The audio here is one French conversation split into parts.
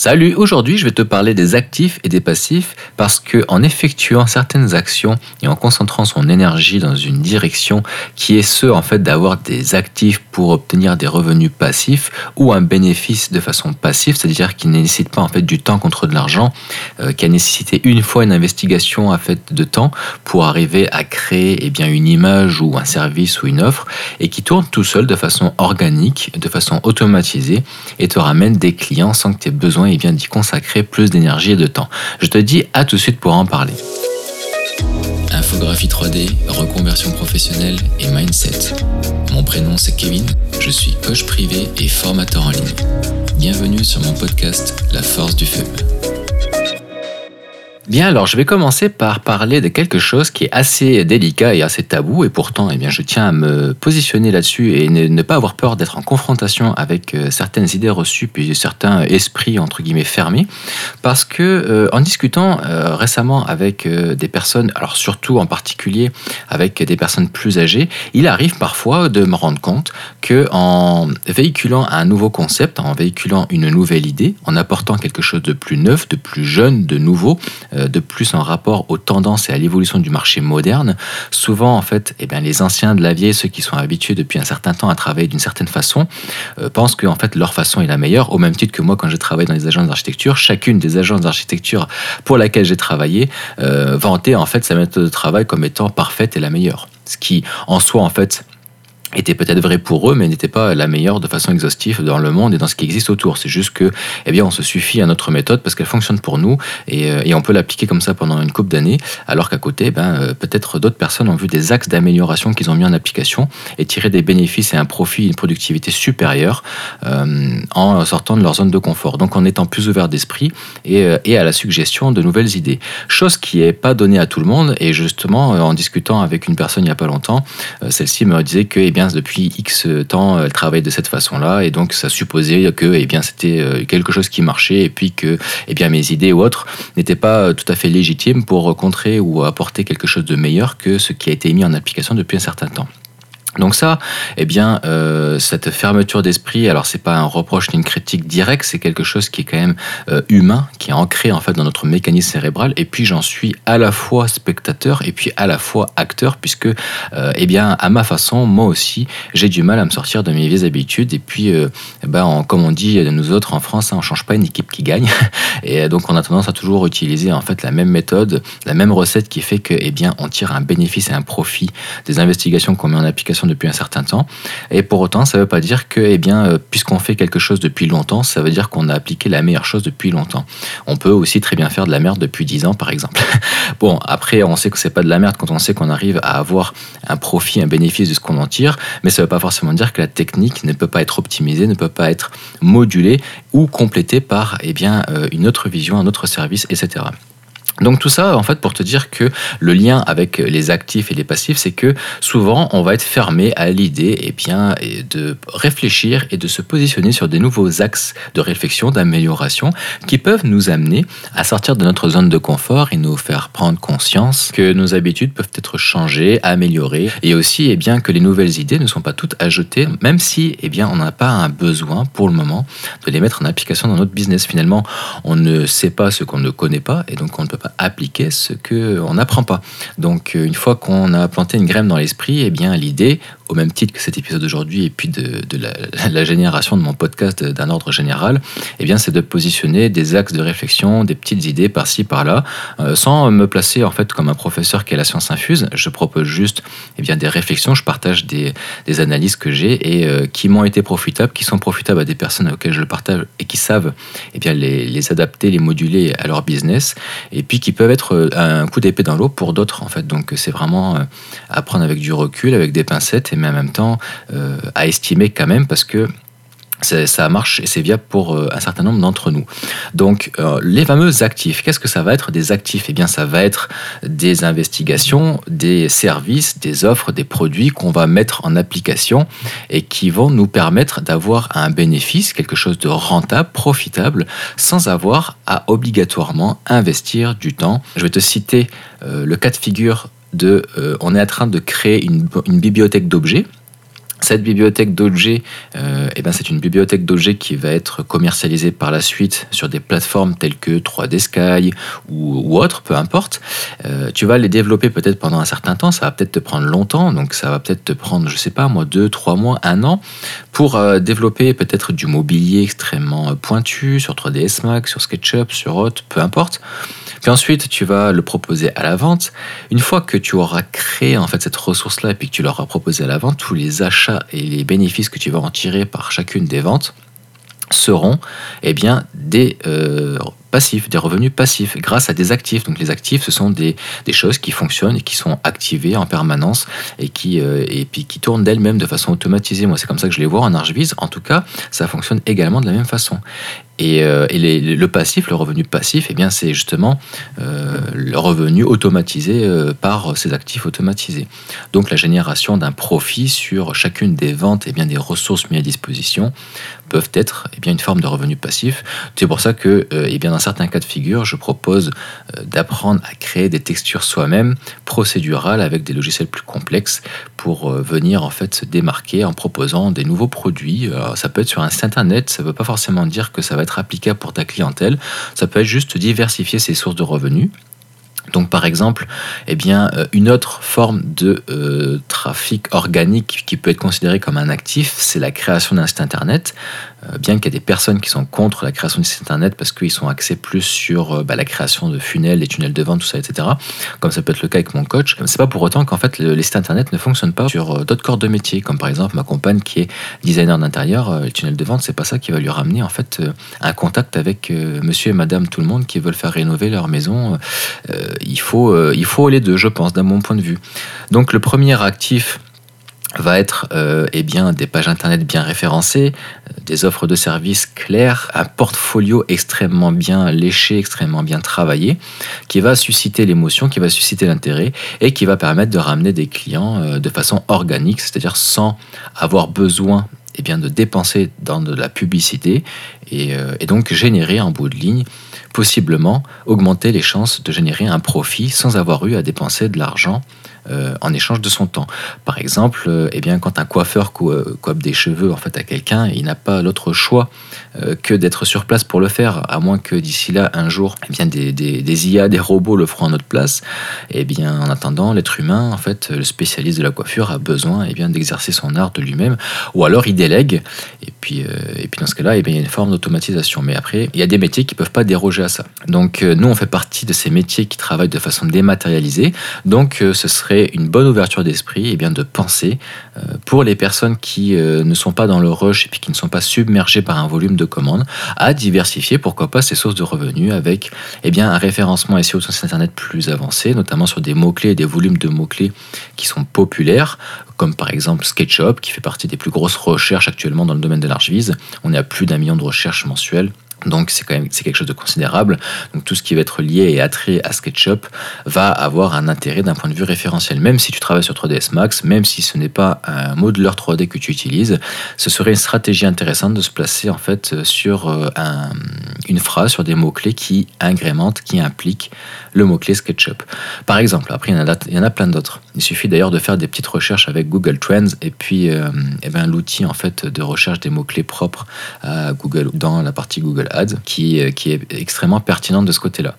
Salut, aujourd'hui je vais te parler des actifs et des passifs parce que en effectuant certaines actions et en concentrant son énergie dans une direction qui est ce en fait d'avoir des actifs pour obtenir des revenus passifs ou un bénéfice de façon passive, c'est-à-dire qui ne nécessite pas en fait du temps contre de l'argent, euh, qui a nécessité une fois une investigation à fait de temps pour arriver à créer eh bien une image ou un service ou une offre et qui tourne tout seul de façon organique, de façon automatisée et te ramène des clients sans que tu aies besoin et bien d'y consacrer plus d'énergie et de temps. Je te dis à tout de suite pour en parler. Infographie 3D, reconversion professionnelle et mindset. Mon prénom c'est Kevin, je suis coach privé et formateur en ligne. Bienvenue sur mon podcast La force du feu. Bien, alors je vais commencer par parler de quelque chose qui est assez délicat et assez tabou, et pourtant, eh bien, je tiens à me positionner là-dessus et ne, pas avoir peur d'être en confrontation avec euh, certaines idées reçues puis certains esprits entre guillemets fermés, parce que euh, en discutant euh, récemment avec des personnes, alors surtout en particulier avec des personnes plus âgées, il arrive parfois de me rendre compte que en véhiculant un nouveau concept, en véhiculant une nouvelle idée, en apportant quelque chose de plus neuf, de plus jeune, de nouveau de plus en rapport aux tendances et à l'évolution du marché moderne. Souvent, en fait, eh bien, les anciens de la vieille, ceux qui sont habitués depuis un certain temps à travailler d'une certaine façon, euh, pensent que en fait, leur façon est la meilleure, au même titre que moi, quand j'ai travaillé dans les agences d'architecture, chacune des agences d'architecture pour laquelle j'ai travaillé euh, vantait en fait sa méthode de travail comme étant parfaite et la meilleure. Ce qui, en soi, en fait, était peut-être vrai pour eux, mais n'était pas la meilleure de façon exhaustive dans le monde et dans ce qui existe autour. C'est juste que, eh bien, on se suffit à notre méthode parce qu'elle fonctionne pour nous et, euh, et on peut l'appliquer comme ça pendant une couple d'années, alors qu'à côté, ben, euh, peut-être d'autres personnes ont vu des axes d'amélioration qu'ils ont mis en application et tiré des bénéfices et un profit, une productivité supérieure euh, en sortant de leur zone de confort. Donc, en étant plus ouvert d'esprit et, et à la suggestion de nouvelles idées. Chose qui n'est pas donnée à tout le monde et justement, en discutant avec une personne il n'y a pas longtemps, celle-ci me disait que, eh depuis X temps, elle travaille de cette façon-là, et donc ça supposait que eh c'était euh, quelque chose qui marchait, et puis que eh mes idées ou autres n'étaient pas tout à fait légitimes pour contrer ou apporter quelque chose de meilleur que ce qui a été mis en application depuis un certain temps. Donc ça, eh bien, euh, cette fermeture d'esprit, alors c'est pas un reproche ni une critique directe, c'est quelque chose qui est quand même euh, humain, qui est ancré en fait dans notre mécanisme cérébral. Et puis j'en suis à la fois spectateur et puis à la fois acteur, puisque, euh, eh bien, à ma façon, moi aussi, j'ai du mal à me sortir de mes vieilles habitudes. Et puis, eh ben, comme on dit nous autres en France, hein, on change pas une équipe qui gagne. Et donc on a tendance à toujours utiliser en fait la même méthode, la même recette qui fait que, eh bien, on tire un bénéfice et un profit des investigations qu'on met en application depuis un certain temps. Et pour autant, ça ne veut pas dire que, eh bien, euh, puisqu'on fait quelque chose depuis longtemps, ça veut dire qu'on a appliqué la meilleure chose depuis longtemps. On peut aussi très bien faire de la merde depuis 10 ans, par exemple. bon, après, on sait que c'est pas de la merde quand on sait qu'on arrive à avoir un profit, un bénéfice de ce qu'on en tire, mais ça ne veut pas forcément dire que la technique ne peut pas être optimisée, ne peut pas être modulée ou complétée par eh bien, euh, une autre vision, un autre service, etc. Donc tout ça, en fait, pour te dire que le lien avec les actifs et les passifs, c'est que souvent, on va être fermé à l'idée et eh bien, de réfléchir et de se positionner sur des nouveaux axes de réflexion, d'amélioration, qui peuvent nous amener à sortir de notre zone de confort et nous faire prendre conscience que nos habitudes peuvent être changées, améliorées, et aussi eh bien, que les nouvelles idées ne sont pas toutes à jeter, même si eh bien, on n'a pas un besoin pour le moment de les mettre en application dans notre business. Finalement, on ne sait pas ce qu'on ne connaît pas, et donc on ne peut pas appliquer ce qu'on n'apprend pas. Donc euh, une fois qu'on a planté une graine dans l'esprit, eh bien l'idée, au même titre que cet épisode d'aujourd'hui et puis de, la, génération de mon podcast d'un ordre général, eh bien c'est de positionner des axes de réflexion, des petites idées par-ci par-là, euh, sans me placer en fait comme un professeur qui a la science infuse. Je propose juste eh bien des réflexions, je partage des, analyses que j'ai et euh, qui m'ont été profitables, qui sont profitables à des personnes auxquelles je le partage et qui savent eh bien les, adapter, les moduler à leur business. Et puis qui peuvent être euh, un coup d'épée dans l'eau pour d'autres en fait. Donc c'est vraiment à prendre avec du recul, avec des pincettes, et mais en même temps euh, à estimer quand même parce que ça marche et c'est viable pour euh, un certain nombre d'entre nous. Donc, euh, les fameux actifs, qu'est-ce que ça va être des actifs? Eh bien, ça va être des investigations, des services, des offres, des produits qu'on va mettre en application et qui vont nous permettre d'avoir un bénéfice, quelque chose de rentable, profitable, sans avoir à obligatoirement investir du temps. Je vais te citer le cas de figure de on est en train de créer une bibliothèque d'objets Cette bibliothèque d'objets, euh, eh ben c'est une bibliothèque d'objets qui va être commercialisée par la suite sur des plateformes telles que 3D Sky ou, ou autres, peu importe. Euh, tu vas les développer peut-être pendant un certain temps, ça va peut-être te prendre longtemps, donc ça va peut-être te prendre, je sais pas, moi, deux, trois mois, un an, pour euh, développer peut-être du mobilier extrêmement pointu sur 3ds Max, sur SketchUp, sur autre, peu importe. Puis ensuite, tu vas le proposer à la vente. Une fois que tu auras créé en fait cette ressource-là et puis que tu l'auras proposé à la vente, tous les achats et les bénéfices que tu vas en tirer par chacune des ventes seront eh des euh, passifs, des revenus passifs, grâce à des actifs. Donc les actifs, ce sont des, choses qui fonctionnent et qui sont activées en permanence et qui, euh, qui tournent d'elles-mêmes de façon automatisée. Moi, c'est comme ça que je les vois en Archviz. En tout cas, ça fonctionne également de la même façon. Et, euh, le passif, le revenu passif, eh bien, c'est justement euh, le revenu automatisé euh, par ces actifs automatisés. Donc la génération d'un profit sur chacune des ventes et eh bien, des ressources mises à disposition peuvent être eh bien, une forme de revenu passif. C'est pour ça que, eh bien, dans certains cas de figure, je propose d'apprendre à créer des textures soi-même, procédurales, avec des logiciels plus complexes, pour venir en fait se démarquer en proposant des nouveaux produits. ça peut être sur un site internet, ça ne veut pas forcément dire que ça va être applicable pour ta clientèle. Ça peut être juste diversifier ses sources de revenus. Donc par exemple, eh euh, une autre forme de euh, trafic organique qui peut être considéré comme un actif, c'est la création d'un site internet. Euh, bien qu'il y ait des personnes qui sont contre la création de site internet parce qu'ils sont axés plus sur euh, bah, la création de funnels, des tunnels de vente, tout ça, etc. Comme ça peut être le cas avec mon coach. C'est pas pour autant qu'en fait les sites internet ne fonctionnent pas sur euh, d'autres corps de métier, comme par exemple ma compagne qui est designer d'intérieur. Les tunnels de vente, c'est pas ça qui va lui ramener en fait un contact avec monsieur et madame tout le monde qui veulent faire rénover leur maison. il, faut, il faut les deux, je pense, d'un mon point de vue. Donc le premier actif va être euh, eh bien, des pages internet bien référencées, euh, des offres de services claires, un portfolio extrêmement bien léché, extrêmement bien travaillé, qui va susciter l'émotion, qui va susciter l'intérêt et qui va permettre de ramener des clients euh, de façon organique, c'est-à-dire sans avoir besoin eh bien, de dépenser dans de la publicité et, et donc générer en bout de ligne possiblement augmenter les chances de générer un profit sans avoir eu à dépenser de l'argent euh, en échange de son temps. Par exemple, euh, eh bien, quand un coiffeur euh, coiffe des cheveux en fait à quelqu'un, il n'a pas l'autre choix que d'être sur place pour le faire, à moins que d'ici là, un jour, eh bien, des, IA, des robots le feront en notre place. Eh bien, en attendant, l'être humain, en fait, le spécialiste de la coiffure a besoin eh d'exercer son art de lui-même, ou alors il délègue. Et puis, et puis dans ce cas-là, eh il y a une forme d'automatisation. Mais après, il y a des métiers qui ne peuvent pas déroger à ça. Donc, nous, on fait partie de ces métiers qui travaillent de façon dématérialisée. Donc, ce serait une bonne ouverture d'esprit et bien de penser euh, pour les personnes qui euh, ne sont pas dans le rush et puis qui ne sont pas submergées par un volume de commandes à diversifier pourquoi pas ces sources de revenus avec eh bien un référencement SEO sur internet plus avancé notamment sur des mots clés et des volumes de mots clés qui sont populaires comme par exemple SketchUp qui fait partie des plus grosses recherches actuellement dans le domaine de l'archivise on est à plus d'un million de recherches mensuelles donc c'est quand même quelque chose de considérable. Donc tout ce qui va être lié et attrait à SketchUp va avoir un intérêt d'un point de vue référentiel. Même si tu travailles sur 3ds Max, même si ce n'est pas un modeleur 3D que tu utilises, ce serait une stratégie intéressante de se placer en fait sur euh, un, une phrase, sur des mots clés qui agrémentent, qui impliquent le mot clé SketchUp. Par exemple, après il y en a, il y en a plein d'autres. Il suffit d'ailleurs de faire des petites recherches avec Google Trends et puis euh, eh ben, l'outil en fait de recherche des mots clés propres à Google dans la partie Google Qui est extrêmement pertinente de ce côté-là.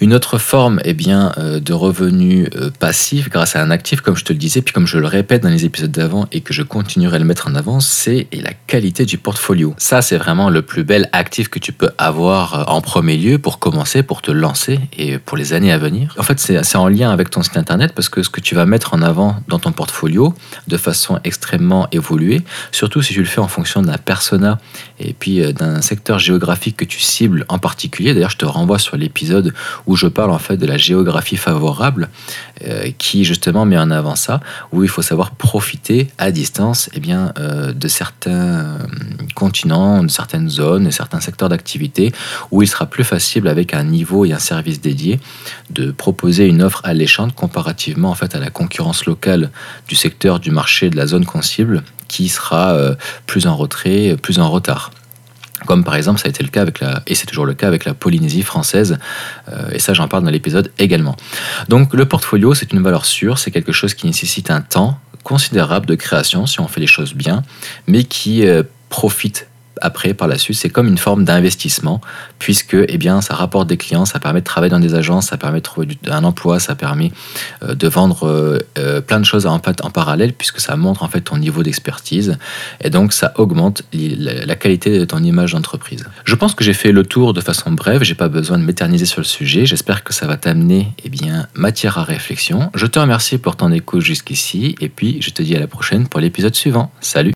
Une autre forme eh bien, euh, de revenu euh, passif grâce à un actif, comme je te le disais, puis comme je le répète dans les épisodes d'avant et que je continuerai à le mettre en avant, c'est la qualité du portfolio. Ça, c'est vraiment le plus bel actif que tu peux avoir euh, en premier lieu pour commencer, pour te lancer et pour les années à venir. En fait, c'est en lien avec ton site internet parce que ce que tu vas mettre en avant dans ton portfolio de façon extrêmement évoluée, surtout si tu le fais en fonction d'un persona et puis d'un secteur géographique que tu cibles en particulier. D'ailleurs, je te renvoie sur l'épisode où je parle en fait de la géographie favorable, euh, qui justement met en avant ça, où il faut savoir profiter à distance eh bien, euh, de certains euh, continents, de certaines zones, de certains secteurs d'activité, où il sera plus facile avec un niveau et un service dédié de proposer une offre alléchante comparativement en fait à la concurrence locale du secteur, du marché, de la zone qu'on cible, qui sera plus en retrait, plus en retard comme par exemple ça a été le cas avec la, et c'est toujours le cas avec la Polynésie française, euh, et ça j'en parle dans l'épisode également. Donc le portfolio c'est une valeur sûre, c'est quelque chose qui nécessite un temps, considérable de création si on fait les choses bien, mais qui profite après, par la suite, c'est comme une forme d'investissement, puisque eh bien, ça rapporte des clients, ça permet de travailler dans des agences, ça permet de trouver un emploi, ça permet euh, de vendre euh, euh, plein de choses en, en, parallèle, puisque ça montre en fait ton niveau d'expertise, et donc ça augmente la qualité de ton image d'entreprise. Je pense que j'ai fait le tour de façon brève, j'ai pas besoin de m'éterniser sur le sujet, j'espère que ça va t'amener eh bien, matière à réflexion. Je te remercie pour ton écoute jusqu'ici, et puis je te dis à la prochaine pour l'épisode suivant. Salut